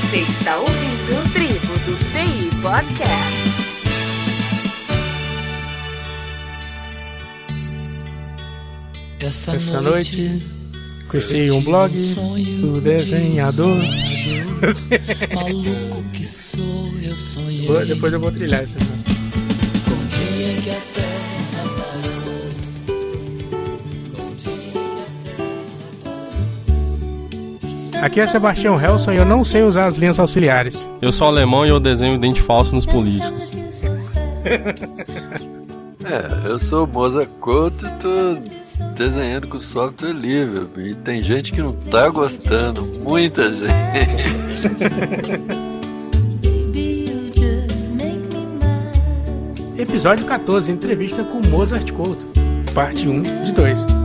Você está ouvindo o Tribo do CI Podcast. Essa, Essa noite conheci um blog do desenhador. Maluco que sou, eu sonhei. Depois eu vou trilhar essa. Com dia que a Aqui é Sebastião Helson e eu não sei usar as linhas auxiliares. Eu sou alemão e eu desenho dente falso nos políticos. É, eu sou o Moza Couto e tô desenhando com software livre. E tem gente que não tá gostando, muita gente. Episódio 14, entrevista com Mozart Couto. Parte 1 de 2.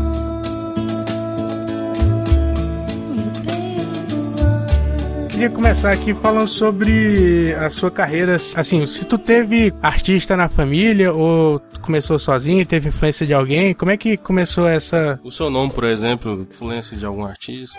Queria começar aqui falando sobre a sua carreira. Assim, se tu teve artista na família ou começou sozinho, teve influência de alguém, como é que começou essa. O seu nome, por exemplo, influência de algum artista?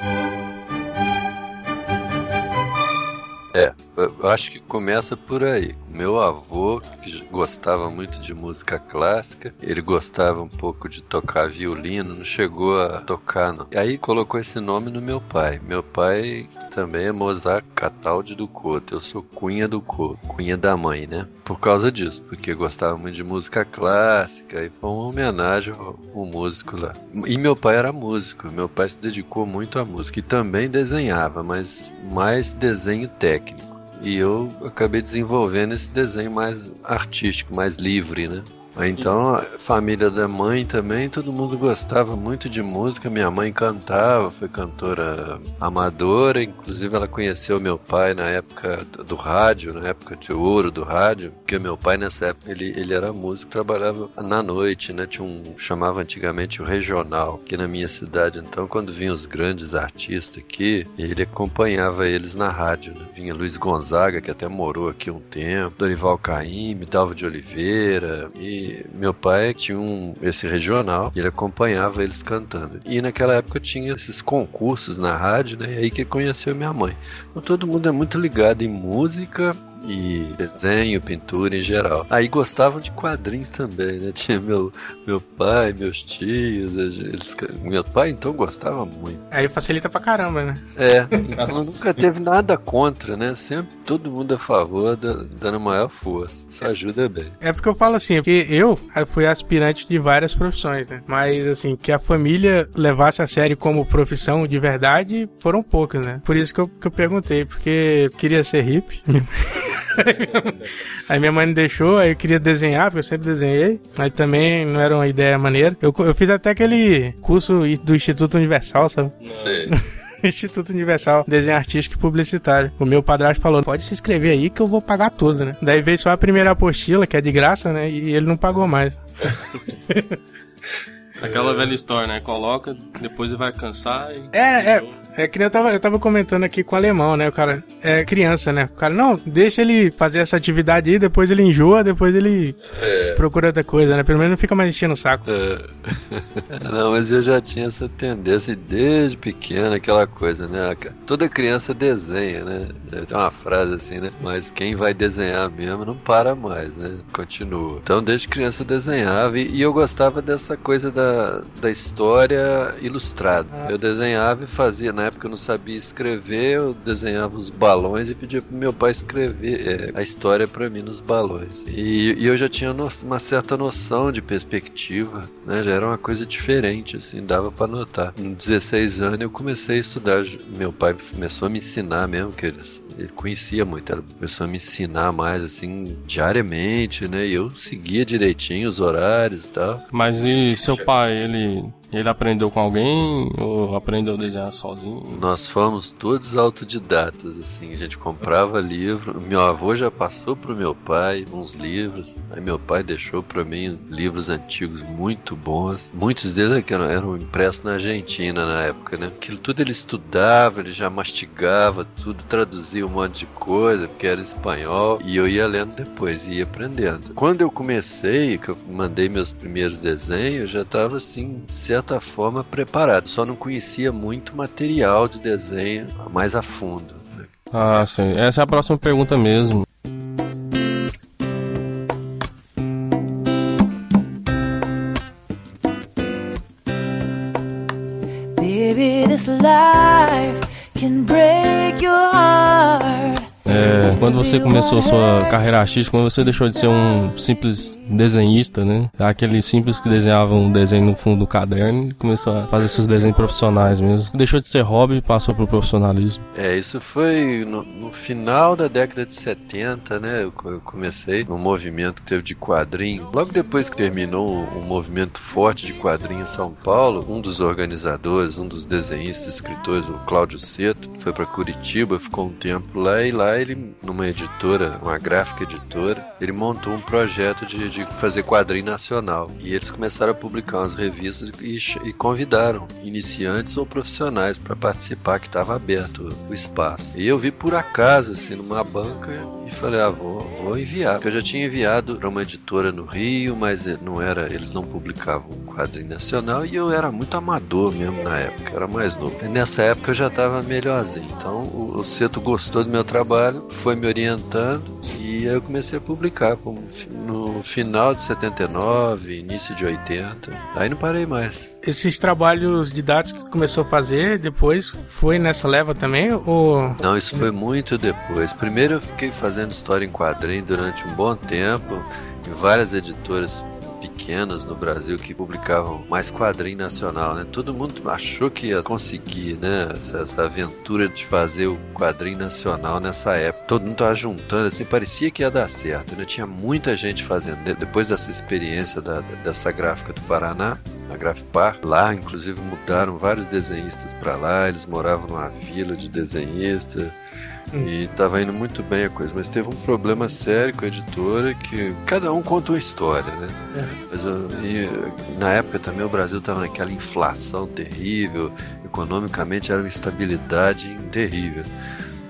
É, eu acho que começa por aí. Meu avô, que gostava muito de música clássica, ele gostava um pouco de tocar violino, não chegou a tocar, não. E aí colocou esse nome no meu pai. Meu pai também é Mozart Cataldi do Couto. Eu sou cunha do Couto, cunha da mãe, né? Por causa disso, porque gostava muito de música clássica e foi uma homenagem ao, ao músico lá. E meu pai era músico, meu pai se dedicou muito à música e também desenhava, mas mais desenho técnico. E eu acabei desenvolvendo esse desenho mais artístico, mais livre, né? Então, a família da mãe também, todo mundo gostava muito de música. Minha mãe cantava, foi cantora amadora, inclusive ela conheceu meu pai na época do- rádio, na época de ouro do rádio, porque meu pai nessa época ele, ele era músico, trabalhava na noite, né? Tinha um chamava antigamente o regional aqui na minha cidade. Então, quando vinham os grandes artistas aqui, ele acompanhava eles na rádio. Né? Vinha Luiz Gonzaga, que até morou aqui um tempo, Dorival Caymmi, Dalva de Oliveira e meu pai tinha um, esse regional e ele acompanhava eles cantando. E naquela época tinha esses concursos na rádio, né? E aí que ele conheceu minha mãe. Então todo mundo é muito ligado em música e desenho, pintura em geral. Aí gostavam de quadrinhos também, né? Tinha meu, meu pai, meus tios, eles, meu pai então gostava muito. Aí facilita pra caramba, né? É, então nunca teve nada contra, né? Sempre todo mundo a favor, da- dando maior força. Isso ajuda bem. É porque eu falo assim, porque eu fui aspirante de várias profissões, né? Mas assim, que a família levasse a sério como profissão de verdade, foram poucas, né? Por isso que eu, que eu perguntei, porque eu queria ser hippie. aí minha mãe não deixou, aí eu queria desenhar, porque eu sempre desenhei. Aí também não era uma ideia maneira. Eu, eu fiz até aquele curso do Instituto Universal, sabe? Sei. Instituto Universal, Desenho Artístico e Publicitário. O meu padrasto falou: pode se inscrever aí que eu vou pagar tudo, né? Daí veio só a primeira apostila, que é de graça, né? E ele não pagou mais. Aquela velha história, né? Coloca, depois vai cansar e. É, é. É que nem eu tava, eu tava comentando aqui com o alemão, né? O cara é criança, né? O cara, não, deixa ele fazer essa atividade aí, depois ele enjoa, depois ele procura outra coisa, né? Pelo menos não fica mais enchendo o saco. É. Não, mas eu já tinha essa tendência desde pequena, aquela coisa, né? Toda criança desenha, né? Tem uma frase assim, né? Mas quem vai desenhar mesmo não para mais, né? Continua. Então, desde criança eu desenhava e, e eu gostava dessa coisa da, da história ilustrada. Eu desenhava e fazia, na época eu não sabia escrever, eu desenhava os balões e pedia pro meu pai escrever é, a história para mim nos balões. E, e eu já tinha no- uma certa noção de perspectiva, né? Já era uma coisa diferente, assim, dava para notar. Com 16 anos eu comecei a estudar, meu pai começou a me ensinar mesmo, que eles ele conhecia muito, ela começou a me ensinar mais assim diariamente, né? E eu seguia direitinho os horários e tal. Mas e seu pai, ele. Ele aprendeu com alguém ou aprendeu a desenhar sozinho? Nós fomos todos autodidatas, assim, a gente comprava livro. Meu avô já passou pro meu pai uns livros, aí meu pai deixou para mim livros antigos muito bons. Muitos deles que eram, eram impressos na Argentina na época, né? Aquilo tudo ele estudava, ele já mastigava tudo, traduzia um monte de coisa, porque era espanhol, e eu ia lendo depois, ia aprendendo. Quando eu comecei, que eu mandei meus primeiros desenhos, eu já estava assim, de certa forma, preparado. Só não conhecia muito material de desenho mais a fundo. né? Ah, sim. Essa é a próxima pergunta mesmo. Quando você começou a sua carreira artística, quando você deixou de ser um simples desenhista, né? Aquele simples que desenhava um desenho no fundo do caderno e começou a fazer esses desenhos profissionais mesmo. Deixou de ser hobby e passou pro profissionalismo. É, isso foi no, no final da década de 70, né? Eu, eu comecei num movimento que teve de quadrinho. Logo depois que terminou um movimento forte de quadrinho em São Paulo, um dos organizadores, um dos desenhistas, escritores, o Cláudio Seto, foi para Curitiba, ficou um tempo lá e lá ele, numa editora, uma gráfica editora, ele montou um projeto de, de fazer quadrinho nacional. E eles começaram a publicar umas revistas e, e convidaram iniciantes ou profissionais para participar, que estava aberto o espaço. E eu vi por acaso, assim, numa banca e falei, ah, vou, vou enviar. Porque eu já tinha enviado para uma editora no Rio, mas eh, não era, eles não publicavam quadrinho nacional e eu era muito amador mesmo na época, era mais novo. E nessa época eu já estava melhorzinho. Então o, o Seto gostou do meu trabalho, foi me orientando e aí eu comecei a publicar no final de 79, início de 80. Aí não parei mais. Esses trabalhos didáticos que tu começou a fazer depois foi nessa leva também? Ou. Não, isso foi muito depois. Primeiro eu fiquei fazendo história em quadrinho durante um bom tempo em várias editoras pequenas no Brasil que publicavam mais quadrinho nacional, né? Todo mundo achou que ia conseguir, né? Essa, essa aventura de fazer o quadrinho nacional nessa época. Todo mundo tava juntando, assim, parecia que ia dar certo, né? Tinha muita gente fazendo. De- Depois dessa experiência da- dessa gráfica do Paraná, a Grafipar, lá inclusive mudaram vários desenhistas para lá, eles moravam numa vila de E tava indo muito bem a coisa, mas teve um problema sério com a editora que cada um conta uma história, né? Mas, eu- e, na época também o Brasil tava naquela inflação terrível, economicamente era uma instabilidade terrível.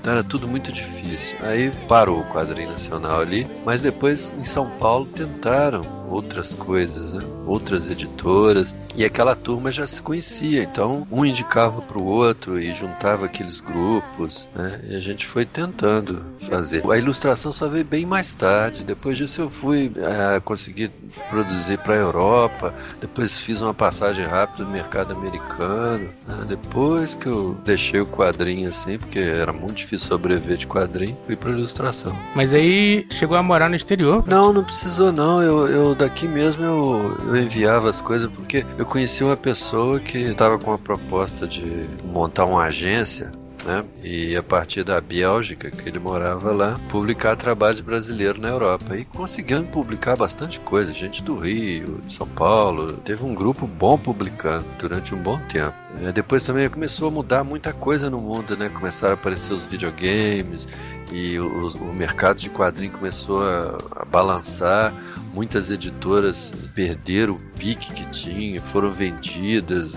Então era tudo muito difícil. Aí parou o quadrinho nacional ali, mas depois em São Paulo tentaram outras coisas, né? outras editoras, e aquela turma já se conhecia, então um indicava para o outro e juntava aqueles grupos, né? e a gente foi tentando fazer. A ilustração só veio bem mais tarde, depois disso eu fui eh, conseguir produzir para a Europa, depois fiz uma passagem rápida no mercado americano, né? depois que eu deixei o quadrinho assim, porque era muito difícil sobreviver de quadrinho, fui para ilustração. Mas aí chegou a morar no exterior? Não, não precisou não. Eu, eu daqui mesmo eu, eu enviava as coisas porque eu conheci uma pessoa que estava com a proposta de montar uma agência. Né? E a partir da Bélgica, que ele morava lá, publicar trabalhos brasileiros na Europa. E conseguimos publicar bastante coisa, gente do Rio, de São Paulo. Teve um grupo bom publicando durante um bom tempo. É, depois também começou a mudar muita coisa no mundo, né? Começaram a aparecer os videogames e o, o mercado de quadrinho começou a, a balançar. Muitas editoras perderam o pique que tinha, foram vendidas.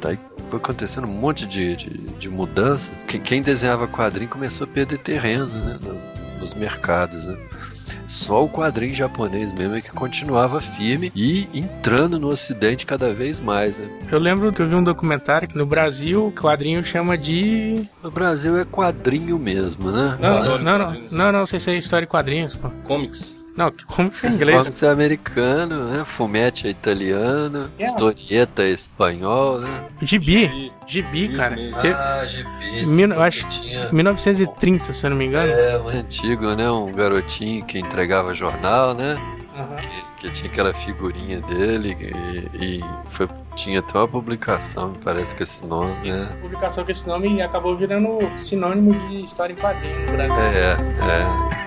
Daí foi acontecendo um monte de, de, de mudanças. Que quem desenhava quadrinho começou a perder terreno né, no- nos mercados. Né? Só o quadrinho japonês mesmo é que continuava firme e entrando no ocidente cada vez mais. Né? Eu lembro que eu vi um documentário que no Brasil o quadrinho chama de. No Brasil é quadrinho mesmo, né? Não, não, não, quadrinhos. não, não, sei se é história e quadrinhos, pô. Comics. Não, como que isso é inglês? Comics é americano, né? Fumete é italiano, É. historieta é espanhol, né? Gibi. Gibi, cara. Te- Ah, gibi. Mil- eu acho- tinha... 1930, se eu não me engano. É, muito antigo, né? Um garotinho que entregava jornal, né? Que, que tinha aquela figurinha dele e, e foi, tinha até uma publicação, me parece que esse nome, né? Publicação com esse nome acabou virando sinônimo de história em quadrinho no Brasil. É, é.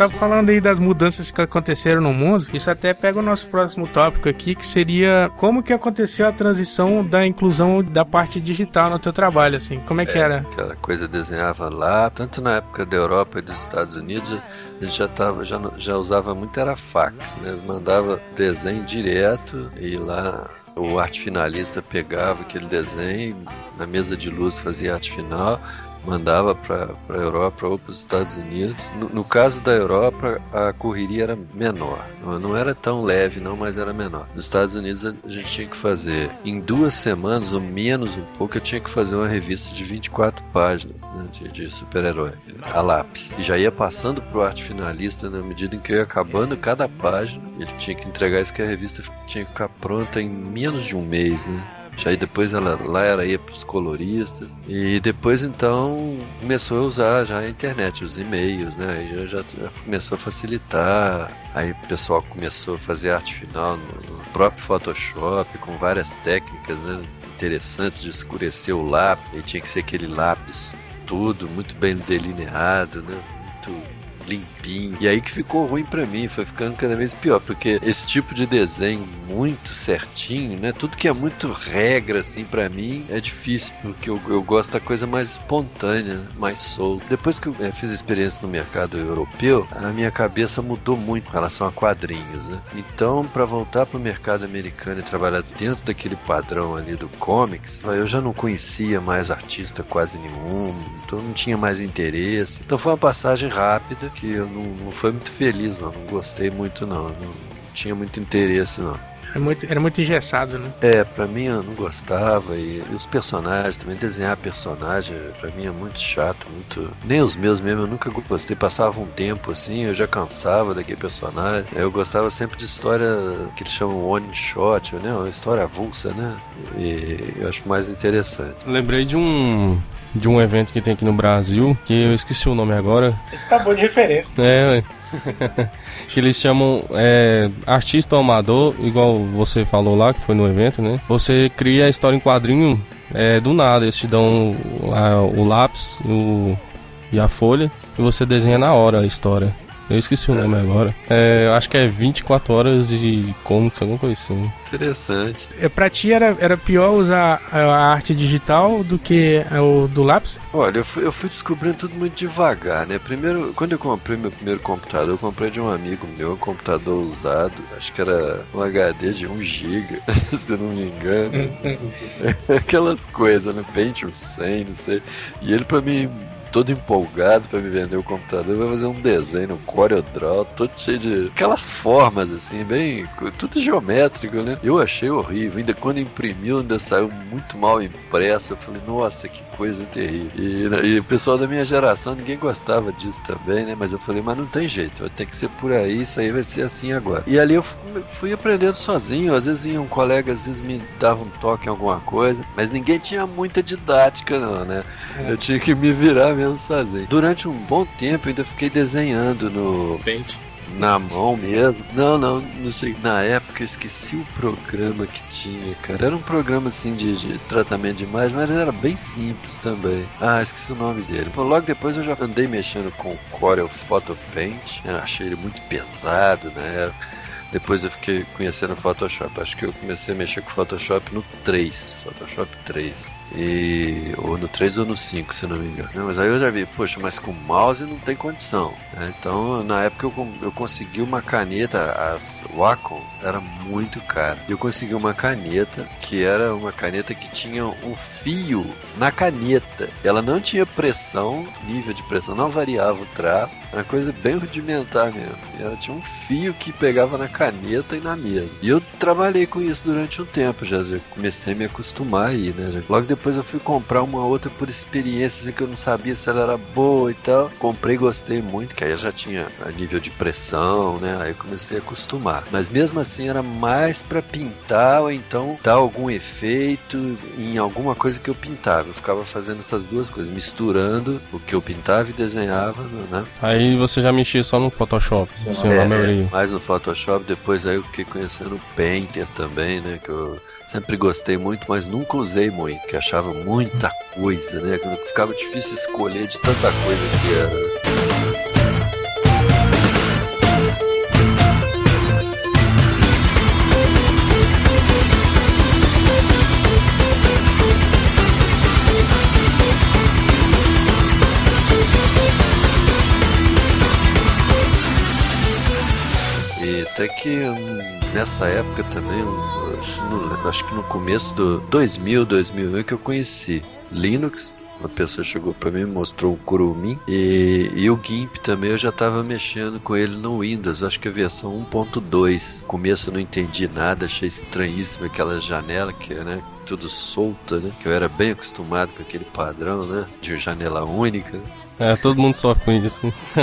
Estava falando aí das mudanças que aconteceram no mundo. Isso até pega o nosso próximo tópico aqui, que seria como que aconteceu a transição da inclusão da parte digital no teu trabalho, assim. Como é que era? Aquela coisa desenhava lá, tanto na época da Europa e dos Estados Unidos, a gente já, tava, já, já usava muito era fax, né? Mandava desenho direto e lá o arte finalista pegava aquele desenho, na mesa de luz fazia arte final mandava para a Europa ou para os Estados Unidos. No, no, caso da Europa, a correria era menor. Não, era tão leve, não, mas era menor. Nos Estados Unidos, a gente tinha que fazer em duas semanas, ou menos um pouco, eu tinha que fazer uma revista de 24 páginas né, de, de super-herói, a lápis. E já ia passando para o arte finalista na medida em que eu ia acabando cada página. Ele tinha que entregar isso que a revista tinha que ficar pronta em menos de um mês, né? Aí depois ela lá era ia para os coloristas e depois então começou a usar já a internet, os e-mails, né? Aí já, já, começou a facilitar. Aí o pessoal começou a fazer arte final no, no próprio Photoshop com várias técnicas, né? Interessantes de escurecer o lápis. E tinha que ser aquele lápis tudo muito bem delineado, né? Muito E aí que ficou ruim para mim, foi ficando cada vez pior, porque esse tipo de desenho muito certinho, né? Tudo que é muito regra, assim, para mim é difícil, porque eu, eu gosto da coisa mais espontânea, mais solta. Depois que eu é, fiz experiência no mercado europeu, a minha cabeça mudou muito com relação a quadrinhos, né? Então, para voltar pro mercado americano e trabalhar dentro daquele padrão ali do comics, eu já não conhecia mais artista quase nenhum, então não tinha mais interesse. Então foi uma passagem rápida que eu não, não foi muito feliz, não. Não gostei muito, não. Não tinha muito interesse, não. Era muito, era muito engessado, né? É, pra mim eu não gostava. E, e os personagens também, desenhar personagem, pra mim é muito chato, muito. Nem os meus mesmo, eu nunca gostei. Passava um tempo assim, eu já cansava daquele personagem. Eu gostava sempre de história que eles chamam one shot, né? Uma história avulsa, né? E eu acho mais interessante. Lembrei de um de um evento que tem aqui no Brasil, que eu esqueci o nome agora. Esse tá bom de referência. É, que eles chamam é, artista amador, igual você falou lá, que foi no evento, né? Você cria a história em quadrinho é, do nada, eles te dão a, o lápis o, e a folha e você desenha na hora a história. Eu esqueci o nome agora. É, acho que é 24 horas de comics, alguma coisa assim. Interessante. É, pra ti era, era pior usar a arte digital do que o do lápis? Olha, eu fui, eu fui descobrindo tudo muito devagar, né? Primeiro, quando eu comprei meu primeiro computador, eu comprei de um amigo meu, um computador usado, acho que era um HD de 1 GB, se eu não me engano. Aquelas coisas, né? Pentium 100, não sei. E ele pra mim todo empolgado para me vender o computador, vai fazer um desenho, um CorelDRAW, todo cheio de aquelas formas assim, bem, tudo geométrico, né? Eu achei horrível, ainda quando imprimiu, ainda saiu muito mal impresso. Eu falei, nossa, que coisa terrível. E, e, o pessoal da minha geração, ninguém gostava disso também, né? Mas eu falei, mas não tem jeito, vai ter que ser por aí, isso aí vai ser assim agora. E ali eu fui aprendendo sozinho, às vezes um colega, às vezes me dava um toque em alguma coisa, mas ninguém tinha muita didática, não, né? É. Eu tinha que me virar mesmo sozinho. Durante um bom tempo eu ainda fiquei desenhando no. Paint. Na mão mesmo? Não, não, não sei. Na época eu esqueci o programa que tinha, cara. Era um programa assim de, de tratamento de imagem, mas era bem simples também. Ah, esqueci o nome dele. Pô, logo depois eu já andei mexendo com o Corel Photo Paint. Eu achei ele muito pesado na né? época. Depois eu fiquei conhecendo o Photoshop. Acho que eu comecei a mexer com o Photoshop no 3. Photoshop 3. E, ou no 3 ou no 5, se não me engano. Mas aí eu já vi, poxa, mas com mouse não tem condição. Né? Então, na época eu, eu consegui uma caneta, as Wacom era muito cara. Eu consegui uma caneta que era uma caneta que tinha um fio na caneta. Ela não tinha pressão, nível de pressão, não variava o traço. Uma coisa bem rudimentar mesmo. E ela tinha um fio que pegava na caneta e na mesa. E eu trabalhei com isso durante um tempo, já, já comecei a me acostumar aí, né? Logo depois eu fui comprar uma outra por experiência, assim, que eu não sabia se ela era boa e tal. Comprei, gostei muito, que aí eu já tinha a nível de pressão, né? Aí eu comecei a acostumar. Mas mesmo assim era mais para pintar ou então dar algum efeito em alguma coisa que eu pintava. Eu ficava fazendo essas duas coisas, misturando o que eu pintava e desenhava, né? Aí você já mexia só no Photoshop, sim, é, é, mais no Photoshop, depois aí eu fiquei conhecendo o Painter também, né? Que eu Sempre gostei muito, mas nunca usei muito, que achava muita coisa, né? Ficava difícil escolher de tanta coisa que era. Até que nessa época também, acho que no começo do 2000, 2001 que eu conheci Linux, uma pessoa chegou para mim, mostrou o Kurumin e, e o GIMP também eu já estava mexendo com ele no Windows, acho que a versão 1.2. Começo eu não entendi nada, achei estranhíssimo aquela janela que, né, tudo solta, né? Que eu era bem acostumado com aquele padrão, né? De janela única. É, todo mundo sofre com isso.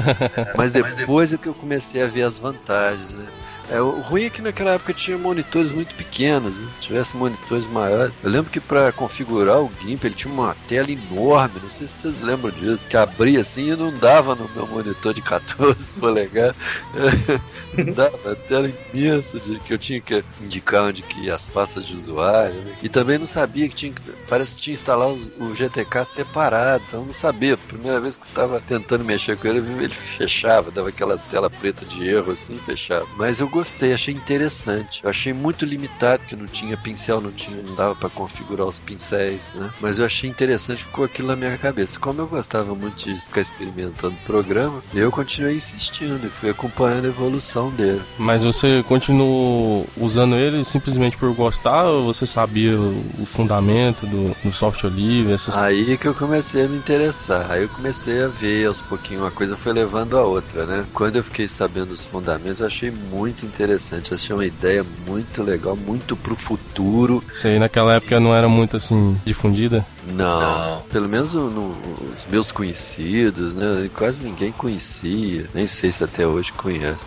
Mas depois é que eu comecei a ver as vantagens, né? É, o ruim é que naquela época tinha monitores muito pequenos, né? Se tivesse monitores maiores. Eu lembro que para configurar o GIMP ele tinha uma tela enorme, não sei se vocês lembram disso, que abria assim e não dava no meu monitor de 14 polegadas. não dava, tela imensa de, que eu tinha que indicar onde que as pastas de usuário. Né? E também não sabia que tinha parece que tinha que instalar os, o GTK separado, então não sabia. Primeira vez que eu estava tentando mexer com ele, ele fechava, dava aquelas telas pretas de erro assim, fechava. Mas eu gostei, achei interessante. Eu achei muito limitado que não tinha pincel, não tinha, não dava para configurar os pincéis, né? Mas eu achei interessante, ficou aquilo na minha cabeça. Como eu gostava muito de ficar experimentando o programa, eu continuei insistindo e fui acompanhando a evolução dele. Mas você continuou usando ele simplesmente por gostar ou você sabia o fundamento do, do software livre? Essas... Aí que eu comecei a me interessar. Aí eu comecei a ver aos pouquinhos, uma coisa foi levando a outra, né? Quando eu fiquei sabendo os fundamentos, eu achei muito interessante. Achei uma ideia muito legal, muito pro futuro. Isso aí naquela época não era muito assim difundida? Não, não. pelo menos no, no, os meus conhecidos, né? Quase ninguém conhecia. Nem sei se até hoje conhece.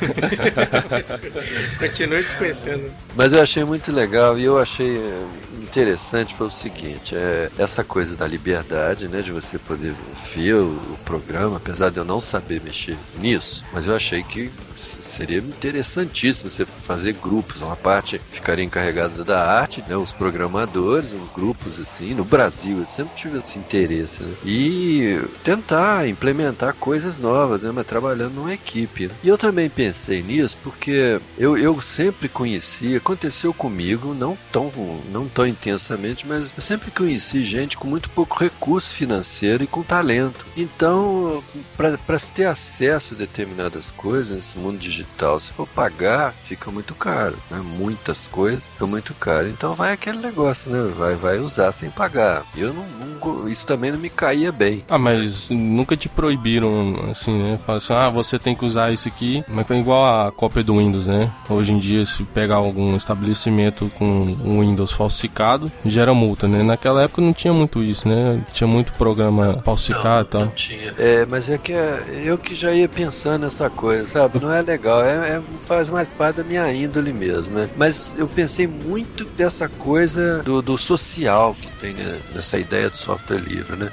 Continue desconhecendo. Mas eu achei muito legal e eu achei eh, interessante foi o seguinte, é essa coisa da liberdade, né, de você poder ver o, o programa, apesar de eu não saber mexer nisso, mas eu achei que seria interessantíssimo você fazer grupos, uma parte ficaria encarregada da arte, né, os programadores, grupos assim, no Brasil, eu sempre tive esse interesse, né, e tentar implementar coisas novas, né, mas trabalhando numa equipe. Né. E eu também pensei nisso porque eu, eu sempre conheci, aconteceu comigo, não tão, não tão intensamente, mas eu sempre conheci gente com muito pouco recurso financeiro e com talento. Então, para se ter acesso a determinadas coisas nesse mundo digital, se for pagar, fica muito caro, né? Muitas coisas ficam muito caro. Então vai aquele negócio, né? Vai, vai usar sem pagar. Eu não, não isso também não me caía bem. Ah, mas nunca te proibiram assim, né? Fala assim, ah, você tem que usar isso aqui, mas é igual a cópia do Windows, né? Hoje em dia, se pegar algum estabelecimento com um Windows falsificado, gera multa, né? Naquela época não tinha muito isso, né? Tinha muito programa falsificado e tal. Não tinha. É, mas é que é, eu que já ia pensando nessa coisa, sabe? Não é legal, é, é, faz mais parte da minha índole mesmo, né? Mas eu pensei muito dessa coisa do, do social que tem né? nessa ideia do software livre, né?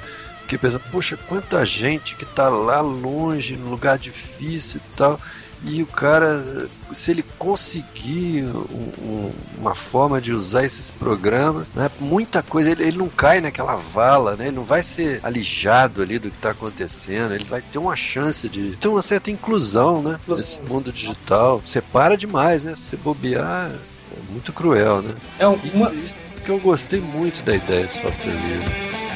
Que pensa, poxa, quanta gente que tá lá longe, num lugar difícil e tal, e o cara, se ele conseguir um, um, uma forma de usar esses programas, né, muita coisa, ele, ele, não cai naquela vala, né, ele não vai ser alijado ali do que está acontecendo, ele vai ter uma chance de ter uma certa inclusão né, nesse mundo digital. Separa demais, né? Se você bobear, é muito cruel, né? É uma... Isso porque eu gostei muito da ideia de software livre.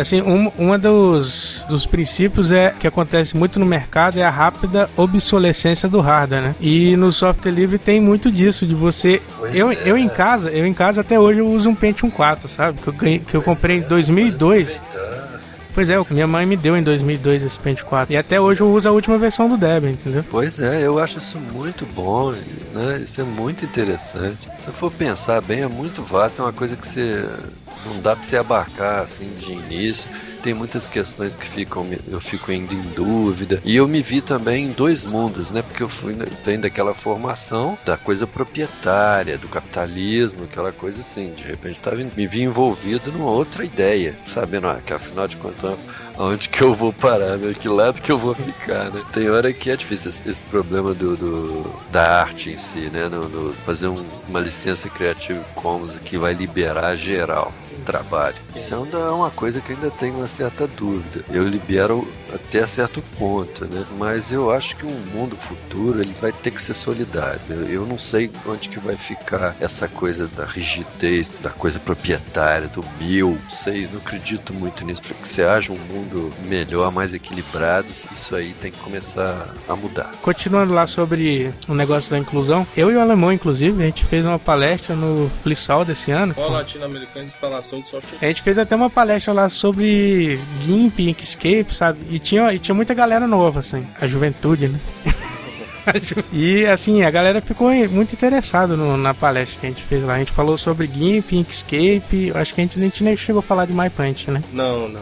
Assim, um, uma dos, dos princípios é que acontece muito no mercado é a rápida obsolescência do hardware, né? E no software livre tem muito disso, de você. eu, é. eu em casa, eu em casa até hoje eu uso um Pentium 4, sabe? Que eu, ganhei, que eu comprei em 2002. Pois é, minha mãe me deu em 2002 esse Pentium 4. E até hoje eu uso a última versão do Debian, entendeu? Pois é, eu acho isso muito bom, né? Isso é muito interessante. Se for pensar bem, é muito vasto, é uma coisa que você não dá para você abarcar assim de início tem muitas questões que ficam, eu fico ainda em dúvida. E eu me vi também em dois mundos, né? Porque eu fui vem daquela formação da coisa proprietária, do capitalismo, aquela coisa assim. De repente tava, me vi envolvido numa outra ideia, sabendo ah, que afinal de contas aonde que eu vou parar, né? Que lado que eu vou ficar, né? Tem hora que é difícil esse, esse problema do, do, da arte em si, né? No, no fazer um, uma licença Creative Commons que vai liberar geral. trabalho. Isso ainda é uma coisa que ainda tenho uma certa dúvida. Eu libero até certo ponto, né? Mas eu acho que um mundo futuro ele vai ter que ser solidário. Eu, não sei onde que vai ficar essa coisa da rigidez, da coisa proprietária, do meu. Sei, não acredito muito nisso. Para que você haja um mundo melhor, mais equilibrado, isso aí tem que começar a mudar. Continuando lá sobre o negócio da inclusão, eu e o alemão, inclusive, a gente fez uma palestra no Flissal desse ano. Qual latino-americano de instalação de software? A gente fez até uma palestra lá sobre GIMP, Inkscape, sabe? E tinha, e tinha muita galera nova, assim, a juventude, né? e assim, a galera ficou muito interessada no- na palestra que a gente fez lá. A gente falou sobre GIMP, Inkscape, acho que a gente, a gente nem chegou a falar de MyPaint, né? Não, não.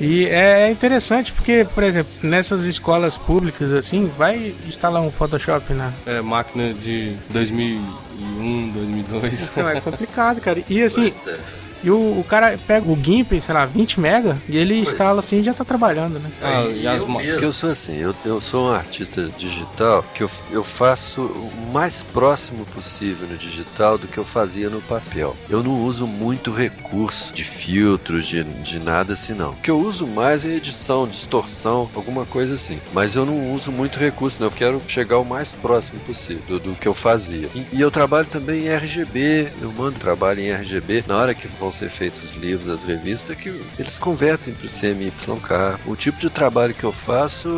E é interessante porque, por exemplo, nessas escolas públicas assim, vai instalar um Photoshop na. É máquina de 2001, 2002. Então é complicado, cara. E assim, Pois é. E o, o cara pega o GIMP, sei lá, 20 mega, e ele instala assim e já tá trabalhando, né? Ah, E as eu, mesmo, eu sou assim, eu, eu sou um artista digital que eu, eu faço o mais próximo possível no digital do que eu fazia no papel. Eu não uso muito recurso de filtros, de, de nada assim não. O que eu uso mais é edição, distorção, alguma coisa assim. Mas eu não uso muito recurso, não. Eu quero chegar o mais próximo possível do, do que eu fazia. E, e eu trabalho também em RGB, eu mando trabalho em RGB. Na hora que ser feitos os livros, as revistas, que eles convertem para o CMYK. O tipo de trabalho que eu faço,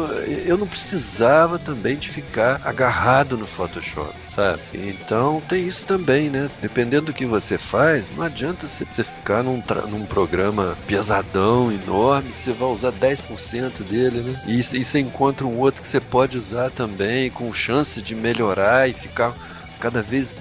eu não precisava também de ficar agarrado no Photoshop, sabe? Então tem isso também, né? Dependendo do que você faz, não adianta você, ficar num, num programa pesadão, enorme, você vai usar 10% dele, né? E, e você encontra um outro que você pode usar também, com chance de melhorar e ficar cada vez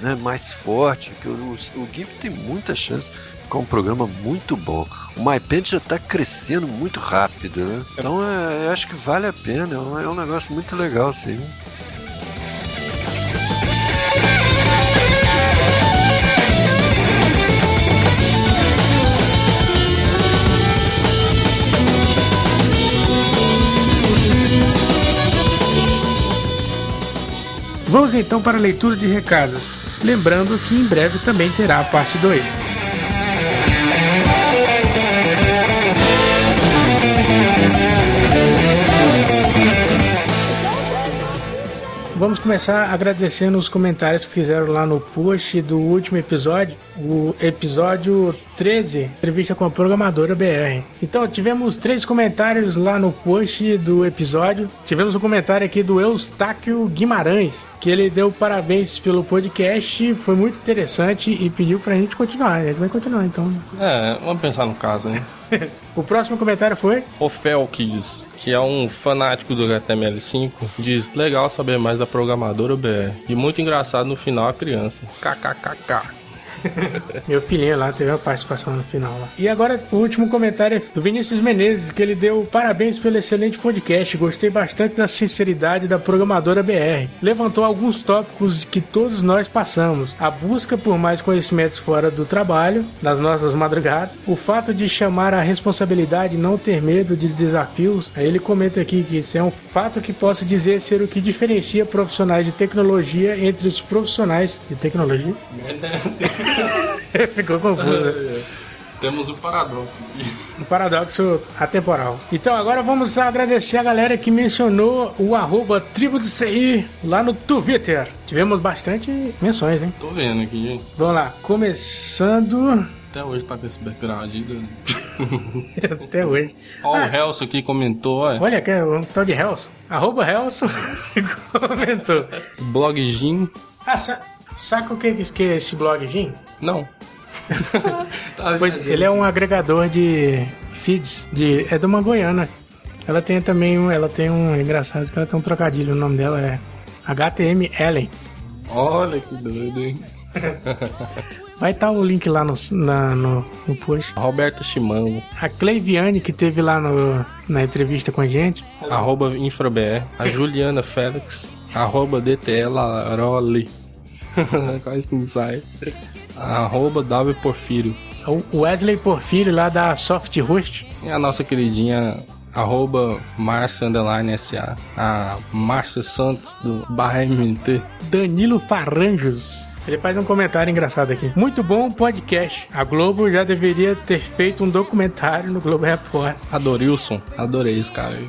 né, mais forte, que o, o GIMP tem muita chance de ficar um programa muito bom. O MyPaint já está crescendo muito rápido, né? Então é, eu acho que vale a pena, é um, é um negócio muito legal, sim. Vamos então para a leitura de recados. Lembrando que em breve também terá a parte 2. Vamos começar agradecendo os comentários que fizeram lá no post do último episódio, o episódio 13, entrevista com a programadora BR. Então, tivemos três comentários lá no post do episódio. Tivemos um comentário aqui do Eustáquio Guimarães, que ele deu parabéns pelo podcast, foi muito interessante e pediu pra gente continuar. A gente vai continuar então. É, vamos pensar no caso, né? O próximo comentário foi O Felkis, que é um fanático do HTML5, diz: legal saber mais da programadora BR. E muito engraçado no final a criança. KKKK. Meu filhinho lá teve a participação no final lá. E agora o último comentário é do Vinícius Menezes, que ele deu parabéns pelo excelente podcast. Gostei bastante da sinceridade da programadora BR. Levantou alguns tópicos que todos nós passamos. A busca por mais conhecimentos fora do trabalho, nas nossas madrugadas. O fato de chamar a responsabilidade e não ter medo de desafios. Aí ele comenta aqui que isso é um fato que posso dizer ser o que diferencia profissionais de tecnologia entre os profissionais de tecnologia. Ficou confuso. Temos o paradoxo aqui. Um paradoxo atemporal. Então agora vamos agradecer a galera que mencionou o arroba tribo do CI lá no Twitter. Tivemos bastante menções, hein? Tô vendo aqui, gente. Vamos lá, começando Até hoje tá com esse background aí. até hoje. Ó, o Helso aqui comentou, ó. Olha, que é um tal de Helson. Arroba Helson comentou. Blog Jim. Ah, saca o que, que é esse blog, Jim? Não. Tá Pois ele é um agregador de feeds, de, é de uma goiana. Ela tem também um, ela tem um, é engraçado que ela tem um trocadilho, o nome dela é HTM Ellen. Olha que doido, hein? Vai estar o link lá no, na, no, no post. Roberto Chimango. A Cleiviane, que teve lá no, na entrevista com a gente, Arroba InfraBR. A Juliana Félix. Arroba DTLaroli. Quase não sai. Arroba W Porfírio. o Wesley Porfírio lá da Soft Host, E a nossa queridinha arroba Márcia Underline SA. A Márcia Santos do Barra MT. Danilo Faranjos, Ele faz um comentário engraçado aqui. Muito bom podcast. A Globo já deveria ter feito um documentário no Globo Repórter. Adorilson, adorei esse cara aí.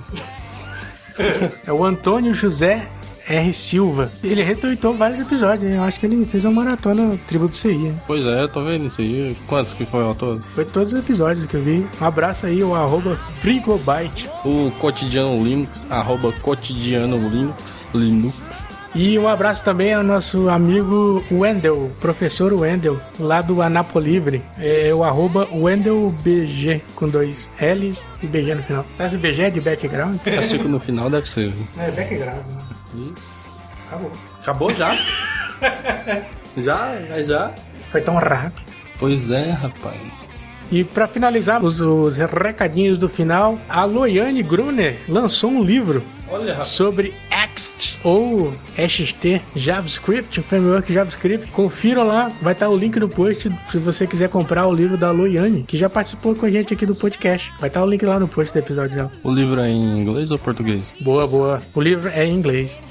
É o Antônio José R. Silva. Ele retweetou vários episódios. hein? Eu acho que ele fez uma maratona tribo do CI. Pois é, tô vendo isso aí. Quantos que foi ao todo? Foi todos os episódios que eu vi. Um abraço aí, o arroba Frigobyte. O Cotidiano Linux, arroba Cotidiano Linux, Linux. E um abraço também ao nosso amigo Wendel, professor Wendel, lá do Anapolivre. É o arroba WendelBG, com dois L's e BG no final. Esse BG é de background? Esse fica no final deve ser. É background, né? Acabou. Acabou já? já? Mas já? Foi tão rápido. Pois é, rapaz. E para finalizar os, os recadinhos do final, a Loiane Gruner lançou um livro Olha, sobre Ext ou XT JavaScript, o framework JavaScript. Confiram lá, vai estar o link no post se você quiser comprar o livro da Loiane, que já participou com a gente aqui do podcast. Vai estar o link lá no post do episódio dela. O livro é em inglês ou português? Boa, boa. O livro é em inglês.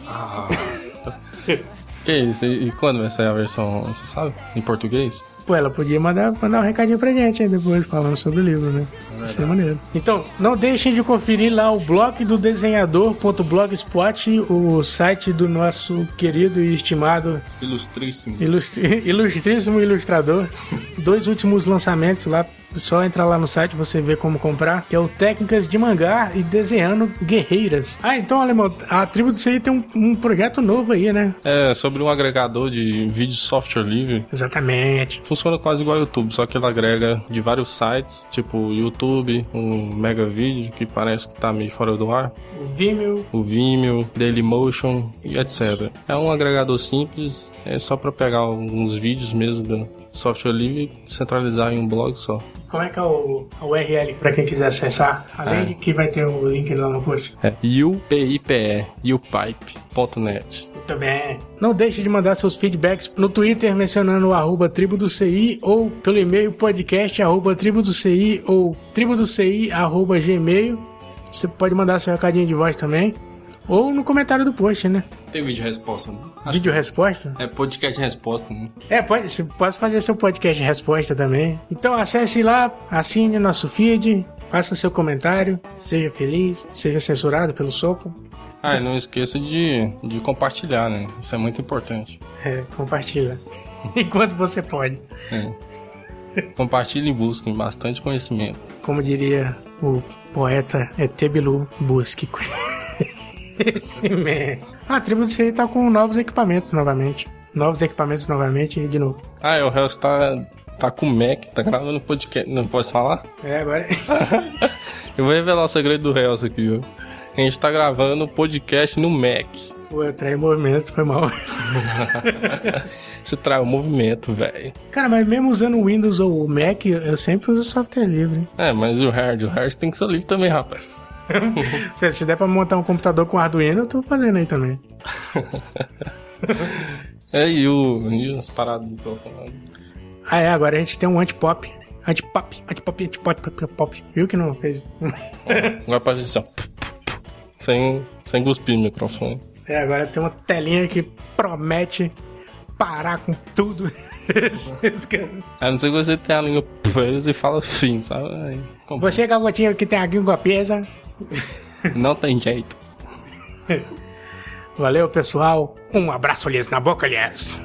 Que isso? E e quando vai sair a versão, você sabe? Em português? Pô, ela podia mandar, mandar um recadinho pra gente aí depois, falando sobre o livro, né? Isso é maneiro. Então, não deixem de conferir lá o blog do desenhador.blogspot, o site do nosso querido e estimado Ilustríssimo. ilustri- ilustríssimo ilustrador. Dois últimos lançamentos lá. Só entrar lá no site você vê como comprar, que é o Técnicas de Mangá e Desenhando Guerreiras. Ah, então, Alemão, a tribo do CI tem um, um projeto novo aí, né? É, sobre um agregador de vídeo software livre. Exatamente. Funciona quase igual ao YouTube, só que ele agrega de vários sites, tipo YouTube, um Mega Video, que parece que tá meio fora do ar, O Vimeo. o Vimeo, Dailymotion e etc. É um agregador simples, é só para pegar alguns vídeos mesmo software livre centralizar em um blog só. Como é que é o, a URL para quem quiser acessar? Além É. de que vai ter o link lá no post. É UPIPE, upipe.net. Muito bem. Não deixe de mandar seus feedbacks no Twitter mencionando o arroba tribo do CI ou pelo e-mail podcast arroba tribo do CI ou tribo do CI arroba gmail. Você pode mandar seu recadinho de voz também. Ou no comentário do post, né? Tem vídeo resposta, né? Vídeo resposta. É podcast resposta, né? É, pode, você pode fazer seu podcast de resposta também. Então acesse lá, assine nosso feed, faça seu comentário, seja feliz, seja censurado pelo soco. Ah, e não esqueça de, de compartilhar, né? Isso é muito importante. É, compartilha. Enquanto você pode. É. Compartilhe e busquem bastante conhecimento. Como diria o poeta Etebilu, busque esse man. Ah, a tribo do CI tá com novos equipamentos novamente. Novos equipamentos novamente e de novo. Ah, é, o Hells tá, tá com o Mac, tá gravando podcast. Não posso falar? É, agora. Eu vou revelar o segredo do Hells aqui, viu? A gente tá gravando o podcast no Mac. Pô, eu traí movimento, foi mal. Você traz o movimento, velho. Cara, mas mesmo usando o Windows ou o Mac, eu sempre uso software livre. É, mas o hard, o hard tem que ser livre também, rapaz. Se, se der pra montar um computador com Arduino, eu tô fazendo aí também. É, e, o, as paradas do microfone. Ah, é, agora a gente tem um antipop. Antipop, antipop, antipop, pop, pop. Viu que não fez? Agora pode assim, ó. Sem, sem cuspir no microfone. É, agora tem uma telinha que promete parar com tudo. A não ser que você tenha a língua presa e fala fim, sabe? Aí, Você, garotinho, que tem a língua presa. Não tem jeito. Valeu, pessoal. Um abraço-lhes na boca, lhes.